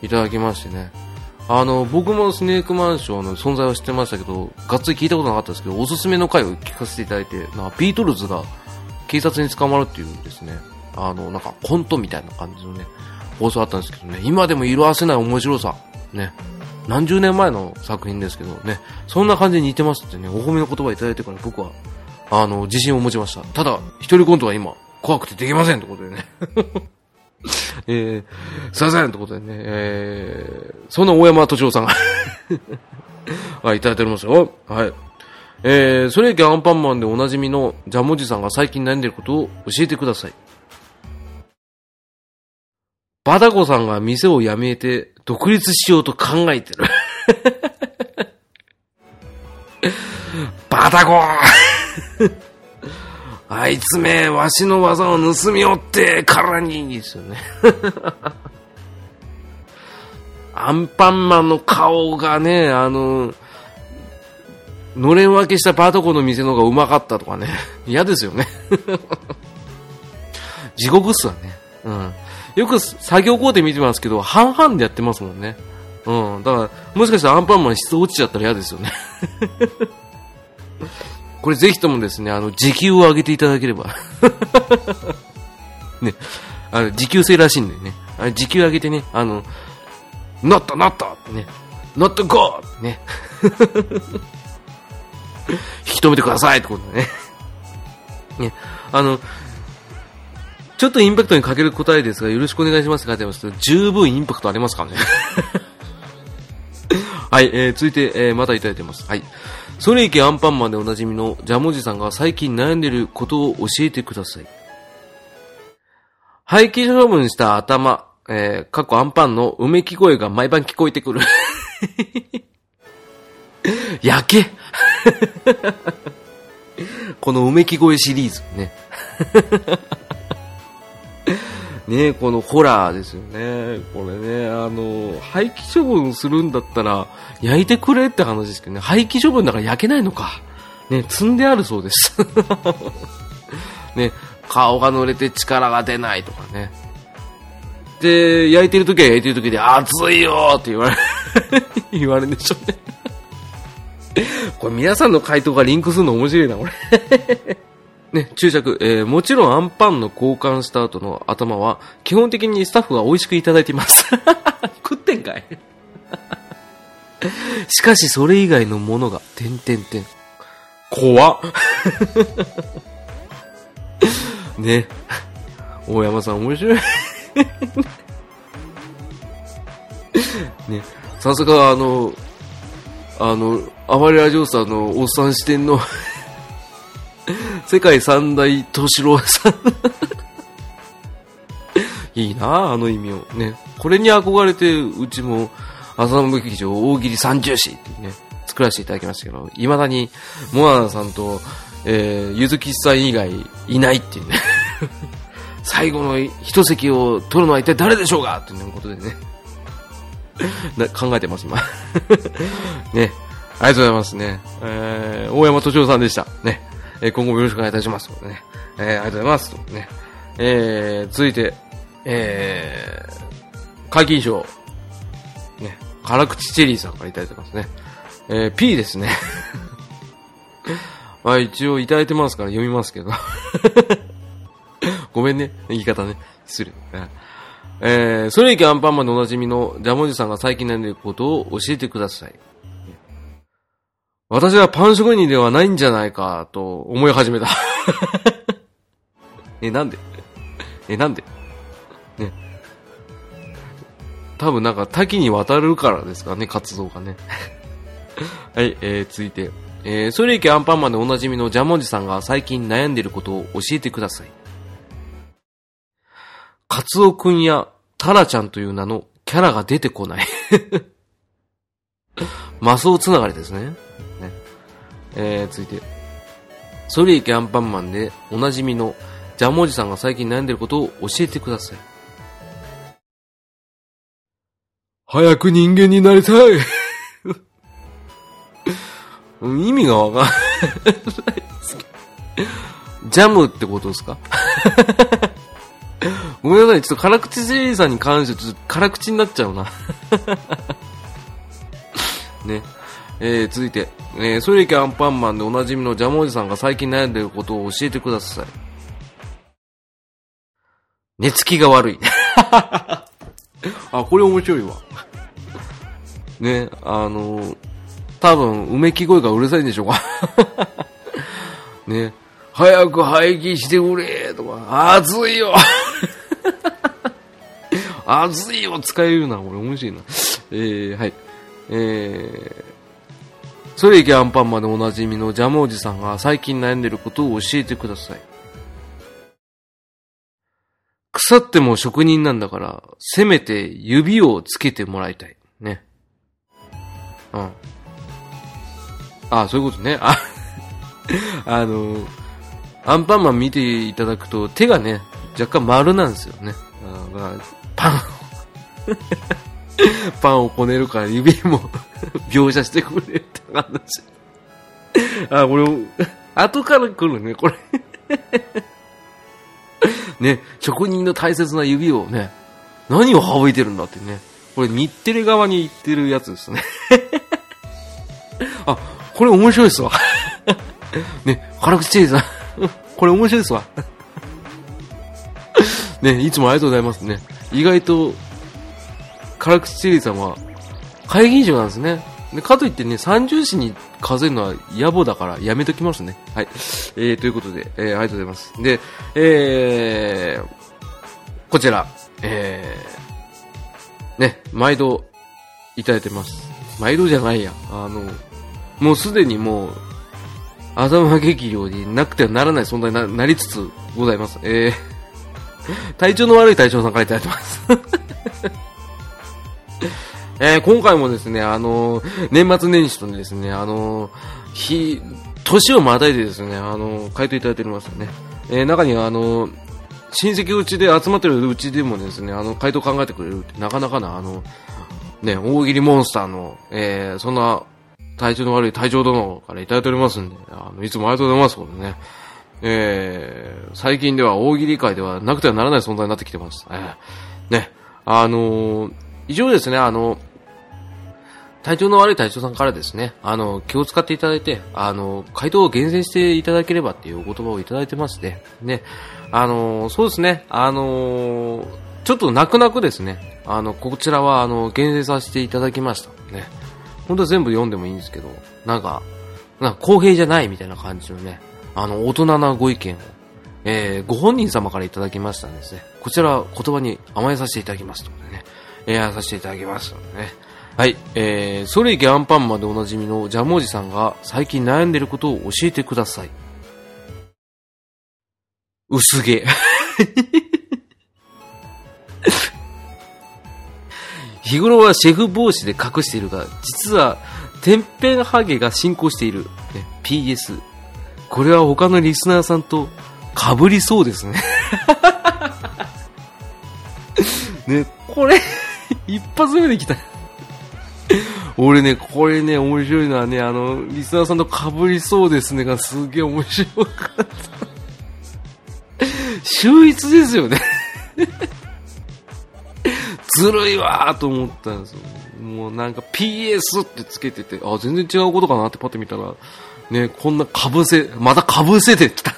いただきましてね。あの、僕もスネークマンションの存在は知ってましたけど、がっつり聞いたことなかったですけど、おすすめの回を聞かせていただいて、なんかビートルズが警察に捕まるっていうですね、あの、なんかコントみたいな感じのね、放送あったんですけどね、今でも色褪せない面白さ、ね、何十年前の作品ですけどね、そんな感じに似てますってね、お褒めの言葉いただいてから僕は、あの、自信を持ちました。ただ、一人コントは今、怖くてできませんってことでね。えー、すいませんってことでね、えー、そんな大山敏夫さんが はい、いただいておりますよ。はい。えー、それ以外アンパンマンでおなじみのジャムおじさんが最近悩んでることを教えてください。バタコさんが店を辞めて独立しようと考えてる。バタコあいつめ、わしの技を盗みおってからにいいですよね。アンパンマンの顔がね、あの、のれん分けしたバタコの店の方がうまかったとかね。嫌ですよね。地獄っすわね。うん。よく作業工程見てますけど、半々でやってますもんね。うん。だから、もしかしたらアンパンマン質落ちちゃったら嫌ですよね。これぜひともですね、あの、時給を上げていただければ。ね。あの、時給制らしいんでね。あ時給上げてね、あの、なったなったってね。なったゴーね。引き止めてくださいってことでね。ね。あの、ちょっとインパクトに欠ける答えですが、よろしくお願いしますって書いてますと、十分インパクトありますからね。はい、えー、続いて、えー、またいただいてます。はい。それいけアンパンマンでおなじみのジャムおじさんが最近悩んでることを教えてください。廃棄処分した頭、えー、過去アンパンのうめき声が毎晩聞こえてくる。やけ このうめき声シリーズね。ねこのホラーですよね。これね、あの、廃棄処分するんだったら、焼いてくれって話ですけどね、廃棄処分だから焼けないのか。ね、積んであるそうです。ね、顔が濡れて力が出ないとかね。で、焼いてる時は焼いてる時で、熱いよって言われ、言われるんでしょうね。これ皆さんの回答がリンクするの面白いな、これ。ね、注釈、えー、もちろんアンパンの交換した後の頭は、基本的にスタッフが美味しくいただいています。食ってんかい しかし、それ以外のものが、てんてんてん。怖っ ね。大山さん面白い。ね。さすが、あの、あの、暴れラジオさんのおっさん視点の 世界三大敏郎さん。いいなあの意味を。ね。これに憧れて、うちも、浅野劇場大喜利三重士っていうね、作らせていただきましたけど、未だに、モナナさんと、えー、ゆずきさん以外いないっていうね。最後の一席を取るのは一体誰でしょうかっていうことでね。な考えてます、今。ね。ありがとうございますね。えー、大山敏夫さんでした。ね。えー今後もよろしくお願いいたします。ね。えー、ありがとうございます。ね。えー、続いて、えー、解禁賞。ね。辛口チェリーさんからいただいてますね。えー、P ですね。まあ一応いただいてますから読みますけど。ごめんね。言い方ね。失礼。えー、それいけアンパンマンでおなじみのジャムおじさんが最近悩んでることを教えてください。私はパン職人ではないんじゃないかと思い始めた。え、なんで？え、なんで？ね。多分なんか多岐にわたるからですかね、活動がね。はい、えー、続いて。えー、それいけアンパンマンでおなじみのジャムおじさんが最近悩んでいることを教えてください。カツオくんやタラちゃんという名のキャラが出てこない マスオつながりですね。えー、続いて。ソリエキアンパンマンでおなじみのジャムおじさんが最近悩んでることを教えてください。早く人間になりたい 意味がわかんないジャムってことですか？ごめんなさい、ちょっと辛口ジェイさんに関してちょっと辛口になっちゃうな ね。えー、続いて、えー、ソリキアンパンマンでおなじみのジャムおじさんが最近悩んでいることを教えてください。寝つきが悪い。あ、これ面白いわ。ね、あのー、多分、うめき声がうるさいんでしょうか。ね、早く排気してくれとか、暑いよ 暑いよ使えるな、これ面白いな。えー、はい。えー、それいけアンパンマンでおなじみのジャムおじさんが最近悩んでることを教えてください。腐っても職人なんだから、せめて指をつけてもらいたい。ね。うん。あ、そういうことね。あ、あの、アンパンマン見ていただくと手がね、若干丸なんですよね。あパンパンをこねるから指も 描写してくれって話。あ、これ、後から来るね、これ ね、職人の大切な指をね、何を省いてるんだってね。これ日テレ側に言ってるやつですね。あ、これ面白いっすわ。ね、辛口チェイさん。これ面白いっすわ。ね、いつもありがとうございますね。意外と、辛口チリーさんは、会議以上なんですね。で、かといってね、三重視に数えるのは野暮だからやめときますね。はい。えー、ということで、えー、ありがとうございます。で、えー、こちら、えー、ね、毎度いただいてます。毎度じゃないや。あの、もうすでにもう、頭劇場になくてはならない存在にななりつつございます。えー、体調の悪い隊長さんからいただいてます。えー、今回もですね、あのー、年末年始とですね、あのー、日、年をまたいでですね、あの回答いただいておりますよね。え中には、あの親戚うちで集まってるうちでもですね、あの、回答考えてくれるって、なかなかな、あの、ね、大喜利モンスターの、えそんな、体調の悪い隊長殿からいただいておりますんで、あの、いつもありがとうございます、これね。えー、最近では大喜利界ではなくてはならない存在になってきてます。えー、ね、あのー、以上ですね、あの、体調の悪い隊長さんからですね、あの、気を使っていただいて、あの、回答を厳選していただければっていうお言葉をいただいてまして、ね、あの、そうですね、あの、ちょっと泣く泣くですね、あの、こちらは、あの、厳選させていただきました。ね。本当は全部読んでもいいんですけど、なんか、なんか公平じゃないみたいな感じのね、あの、大人なご意見を、えー、ご本人様からいただきましたんですね。こちらは、言葉に甘えさせていただきますとね、えー、させていただきますのでね。はい、えー、それいけアンパンマンでおなじみのジャムおじさんが最近悩んでることを教えてください。薄毛。日頃はシェフ帽子で隠しているが、実は、天変ハゲが進行している。PS。これは他のリスナーさんと被りそうですね。ね、これ一発目で来た。俺ね、これね、面白いのはね、あの、リスナーさんと被りそうですねがすげえ面白かった。秀逸ですよねずるいわーと思ったんですよ。もうなんか PS ってつけてて、あ、全然違うことかなってパッと見たら、ね、こんな被せ、また被せてきた。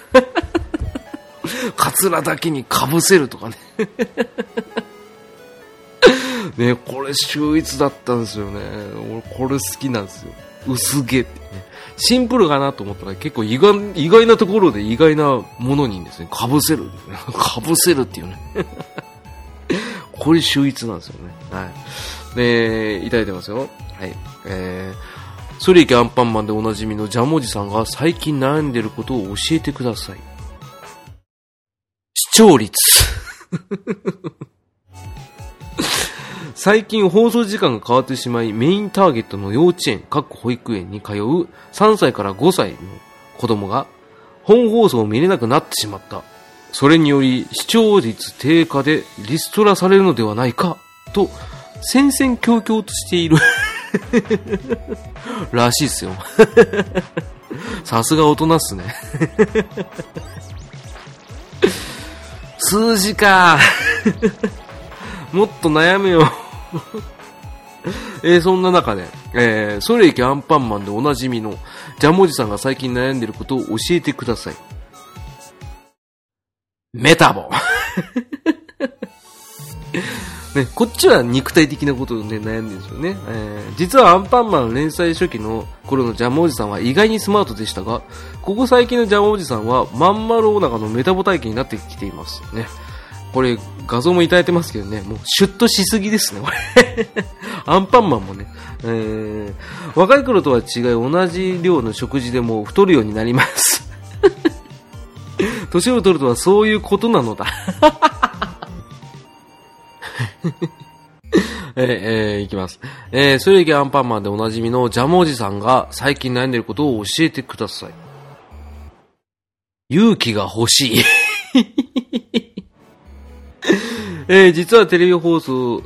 カツラだけに被せるとかね。ね、これ秀逸だったんですよね。俺これ好きなんですよ。薄毛ってね。シンプルかなと思ったら結構意外意外なところで意外なものにですね、被せる。被せるっていうね。これ秀逸なんですよね。はい。で、いただいてますよ。はい。えー、ソリキアンパンマンでおなじみのジャムおじさんが最近悩んでることを教えてください。視聴率。最近放送時間が変わってしまい、メインターゲットの幼稚園、各保育園に通う3歳から5歳の子供が本放送を見れなくなってしまった。それにより視聴率低下でリストラされるのではないか、と戦々恐々としているらしいっすよ。さすが大人っすね。数字か。もっと悩めよ。えー、そんな中で、えー、ソレイキアンパンマンでおなじみのジャムおじさんが最近悩んでることを教えてください。メタボ。ね、こっちは肉体的なことで、ね、悩んでるんですよね。えー、実はアンパンマン連載初期の頃のジャムおじさんは意外にスマートでしたが、ここ最近のジャムおじさんはまん丸お腹のメタボ体験になってきています。ね。これ画像もいただいてますけどね、もうシュッとしすぎですね、これ。アンパンマンもね、えー、若い頃とは違い同じ量の食事でも太るようになります。年を取るとはそういうことなのだ。えー、えー、いきます。えー、それ以アンパンマンでおなじみのジャムおじさんが最近悩んでることを教えてください。勇気が欲しい。えー、実はテレビ放送、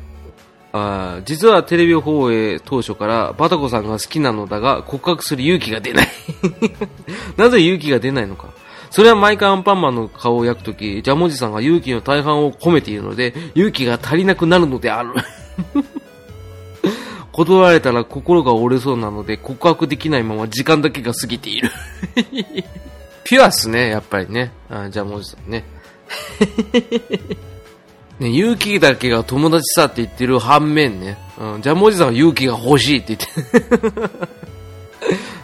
あ実はテレビ放映当初からバタコさんが好きなのだが告白する勇気が出ない なぜ勇気が出ないのか。それは毎回アンパンマンの顔を焼くとき、ジャモジさんが勇気の大半を込めているので、勇気が足りなくなるのである。断られたら心が折れそうなので、告白できないまま時間だけが過ぎている。ピュアっすね、やっぱりね。あジャモジさんね。ね、勇気だけが友達さって言ってる反面ね、うん、ジャムおじさんは勇気が欲しいって言って。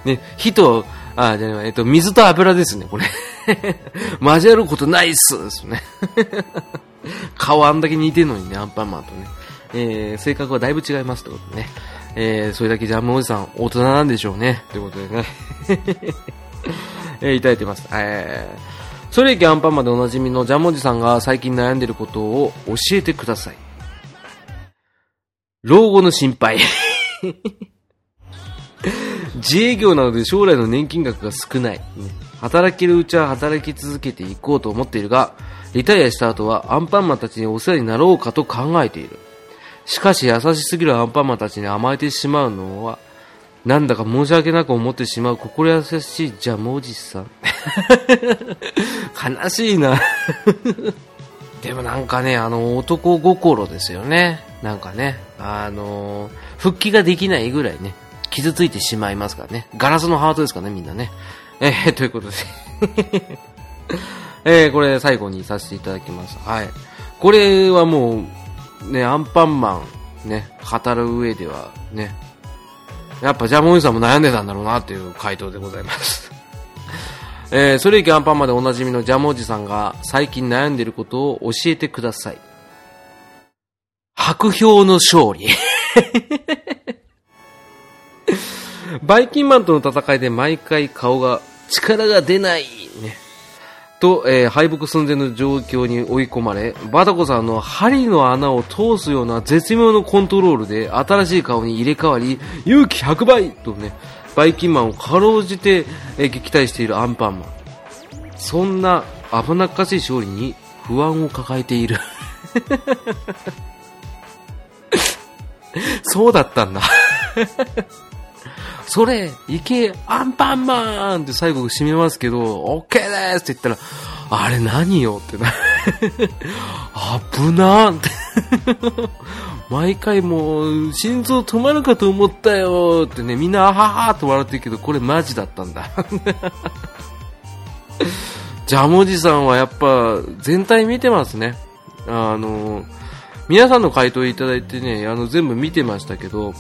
ね、火と、あ、じゃあ、えっと、水と油ですね、これ。交わることないっすですね。顔あんだけ似てんのにね、アンパンマンとね。えー、性格はだいぶ違いますってことね。えー、それだけジャムおじさん、大人なんでしょうね。ということでね。えー、いただいてます。えーそれ以アンパンマンでおなじみのジャムおじさんが最近悩んでることを教えてください。老後の心配。自営業なので将来の年金額が少ない。働けるうちは働き続けていこうと思っているが、リタイアした後はアンパンマンたちにお世話になろうかと考えている。しかし優しすぎるアンパンマンたちに甘えてしまうのは、なんだか申し訳なく思ってしまう心優しいジャムおじさん。悲しいなでもなんかね、あの、男心ですよね。なんかね、あの復帰ができないぐらいね、傷ついてしまいますからね。ガラスのハートですかね、みんなね。えー、ということでえー、これ最後にさせていただきます。はい。これはもう、ね、アンパンマン、ね、語る上ではね、やっぱジャムおじさんも悩んでたんだろうなっていう回答でございます。えー、それ以きアンパンまでおなじみのジャムおじさんが最近悩んでることを教えてください。白氷の勝利。バイキンマンとの戦いで毎回顔が力が出ない。と、えー、敗北寸前の状況に追い込まれ、バタコさんの針の穴を通すような絶妙のコントロールで新しい顔に入れ替わり、勇気100倍とね、バイキンマンをかろうじて、えー、撃退しているアンパンマン。そんな危なっかしい勝利に不安を抱えている。そうだったんだそれ、いけ、アンパンマンって最後締めますけど、オッケーですって言ったら、あれ何よってな。危なーって。毎回もう、心臓止まるかと思ったよってね、みんなあははーと笑ってるけど、これマジだったんだ。ジャムおじさんはやっぱ全体見てますね。あの、皆さんの回答いただいてね、あの全部見てましたけど、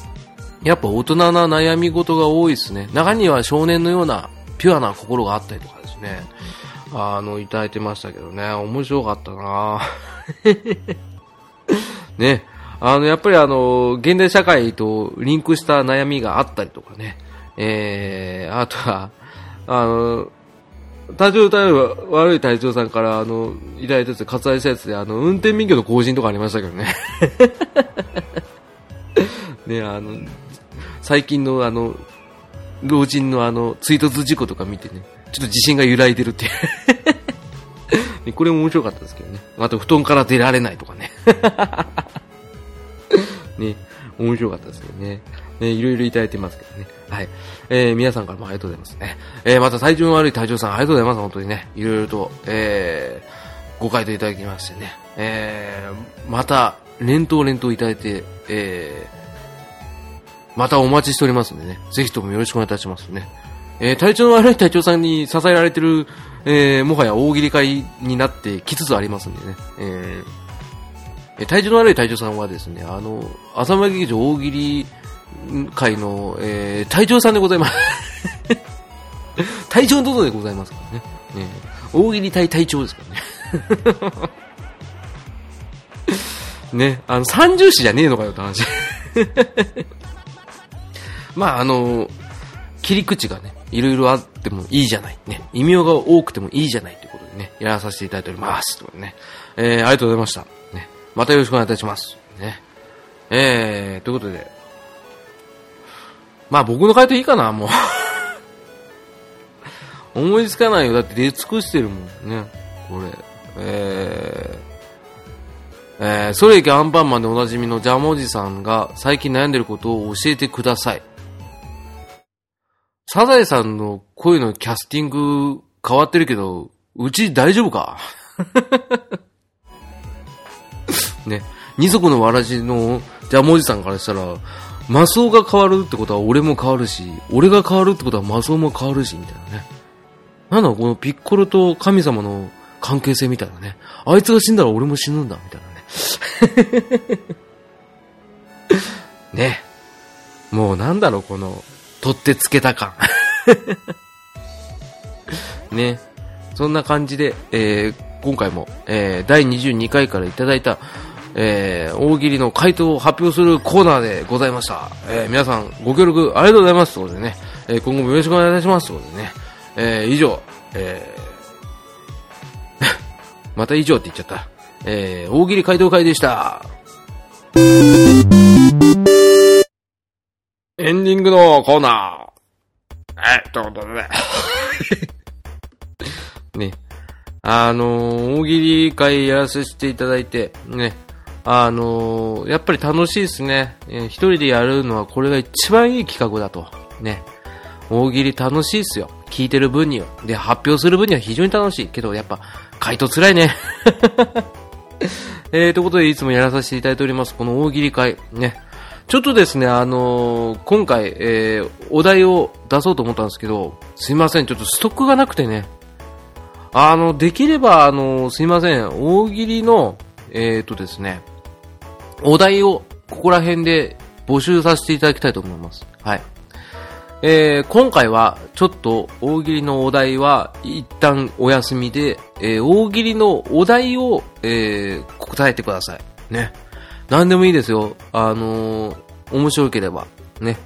やっぱ大人な悩み事が多いですね。中には少年のようなピュアな心があったりとかですね。あの、いただいてましたけどね。面白かったな ね。あの、やっぱりあの、現代社会とリンクした悩みがあったりとかね。えー、あとは、あの、体調体悪い隊長さんから、あの、いただいたやつ、割愛したやつで、あの、運転免許の更新とかありましたけどね。ね、あの、最近のあの、老人のあの、追突事故とか見てね、ちょっと自信が揺らいでるっていう これも面白かったですけどね。あと、布団から出られないとかね。ね、面白かったですけどね。ね、いろいろいただいてますけどね。はい。えー、皆さんからもありがとうございますね。えー、また体調の悪い隊長さんありがとうございます。本当にね。いろいろと、えー、ご回答いただきましてね。えー、また、連投連投いただいて、えー、またお待ちしておりますんでね。ぜひともよろしくお願いいたしますね。えー、体調の悪い隊長さんに支えられてる、えー、もはや大喜利会になってきつつありますんでね。えー、体調の悪い隊長さんはですね、あの、浅間劇場大喜利会の、えー、隊長さんでございます。隊長のとでございますからね。ね大喜利隊隊長ですからね。ね、あの、三重視じゃねえのかよって話。まあ、あの、切り口がね、いろいろあってもいいじゃない。ね。異名が多くてもいいじゃないということでね、やらさせていただいております。ということでね。えー、ありがとうございました。ね。またよろしくお願いいたします。ね。えー、ということで、まあ僕の回答いいかな、もう 思いつかないよ。だって出尽くしてるもんね。これ。えー、えー、それいけアンパンマンでおなじみのジャムおじさんが最近悩んでることを教えてください。サザエさんの声のキャスティング変わってるけど、うち大丈夫か？ね。二足のわらじのジャムおじさんからしたら、マスオが変わるってことは俺も変わるし、俺が変わるってことはマスオも変わるし、みたいなね。なんだこのピッコロと神様の関係性みたいなね。あいつが死んだら俺も死ぬんだ、みたいなね。ね。もうなんだろう、この、取ってつけた感。ね。そんな感じで、えー、今回も、えー、第22回からいただいた、えー、大喜利の回答を発表するコーナーでございました。えー、皆さんご協力ありがとうございます。ということでね、えー、今後もよろしくお願いいたします。ということでね、えー、以上、えー、また以上って言っちゃった。えー、大喜利回答会でした。エンディングのコーナー。はい、ということで ね。あのー、大喜利会やらせていただいて、ね。あのー、やっぱり楽しいですね。一人でやるのはこれが一番いい企画だと。ね。大喜利楽しいっすよ。聞いてる分には。で、発表する分には非常に楽しい。けど、やっぱ、回答辛いね。えー、ということで、いつもやらさせていただいております。この大喜利会。ね。ちょっとですね、あのー、今回、えー、お題を出そうと思ったんですけど、すいません。ちょっとストックがなくてね。あの、できれば、あのー、すいません。大喜利の、えっ、とですね、お題をここら辺で募集させていただきたいと思います。はい。えー、今回はちょっと大喜利のお題は一旦お休みで、えー、大喜利のお題を、えー、答えてください。ね。何でもいいですよ。あのー、面白ければ。ね。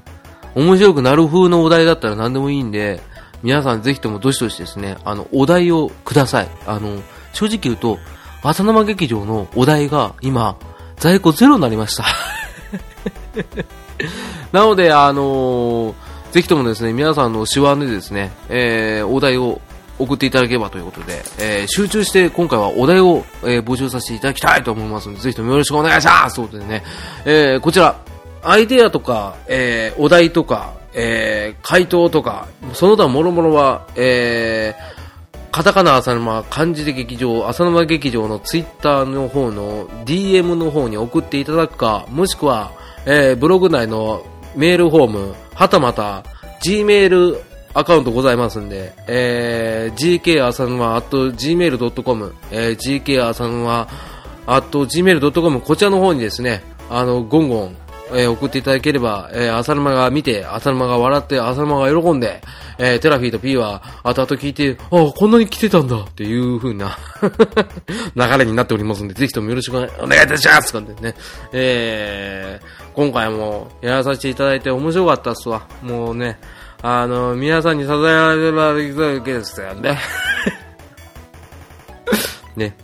面白くなる風のお題だったら何でもいいんで、皆さんぜひともどしどしですね、あの、お題をください。あの、正直言うと、浅沼劇場のお題が今、在庫ゼロになりました なので、あのー、ぜひともですね、皆さんの手腕でですね、えー、お題を送っていただければということで、えー、集中して今回はお題を、えー、募集させていただきたいと思いますので、ぜひともよろしくお願いします。ということでね、えー、こちら、アイデアとか、えー、お題とか、えー、回答とか、その他諸々は、えー、カタカナ浅沼漢字で劇場、浅沼劇場のツイッターの方の DM の方に送っていただくか、もしくは、えー、ブログ内のメールフォーム、はたまた、Gmail アカウントございますんで、えー、gk 浅沼 at gmail.com、えー、gk 浅沼 at gmail.com、こちらの方にですね、あの、ゴンゴン、えー送っていただければ、えー浅沼が見て、浅沼が笑って、浅沼が喜んで、えーテラフィーと P は後々聞いて、ああ、こんなに来てたんだっていう風な 流れになっておりますんで、ぜひともよろしくお願いいたしますということでね、えー今回もやらさせていただいて面白かったっすわ。もうね、あの、皆さんに支えられるわけですよね。ね。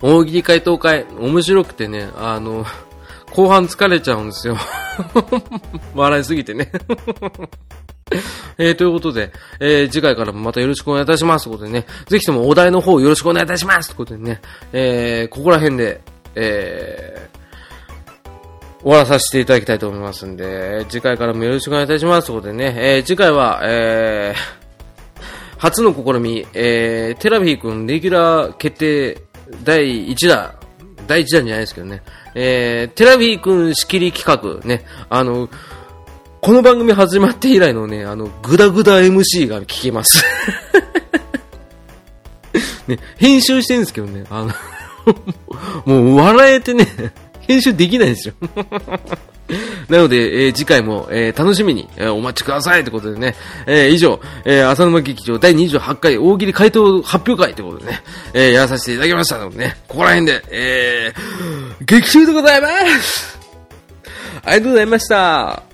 大喜利回答会、面白くてね、あの、後半疲れちゃうんですよ。笑いすぎてね。えー、ということで、えー、次回からもまたよろしくお願いいたします。ということでね、ぜひともお題の方よろしくお願いいたします。ということでね、えー、ここら辺で、えー、終わらさせていただきたいと思いますんで、次回からもよろしくお願いいたします。ということでね、えー、次回は、えー、初の試み、えー、テラフィー君レギュラー決定第1弾、第1弾じゃないですけどね、えー、テラフィー君仕切り企画、ね、あの、この番組始まって以来のね、あの、グダグダ MC が聞けます。ね、編集してるんですけどね、あの、もう笑えてね、編集できないんですよ。なので、えー次回も、えー楽しみに、えーお待ちくださいってことでね、えー以上、えー浅沼劇場第28回大喜利回答発表会ってことでね、えーやらさせていただきましたのでね、ここら辺で、えー、劇中でございます。ありがとうございました。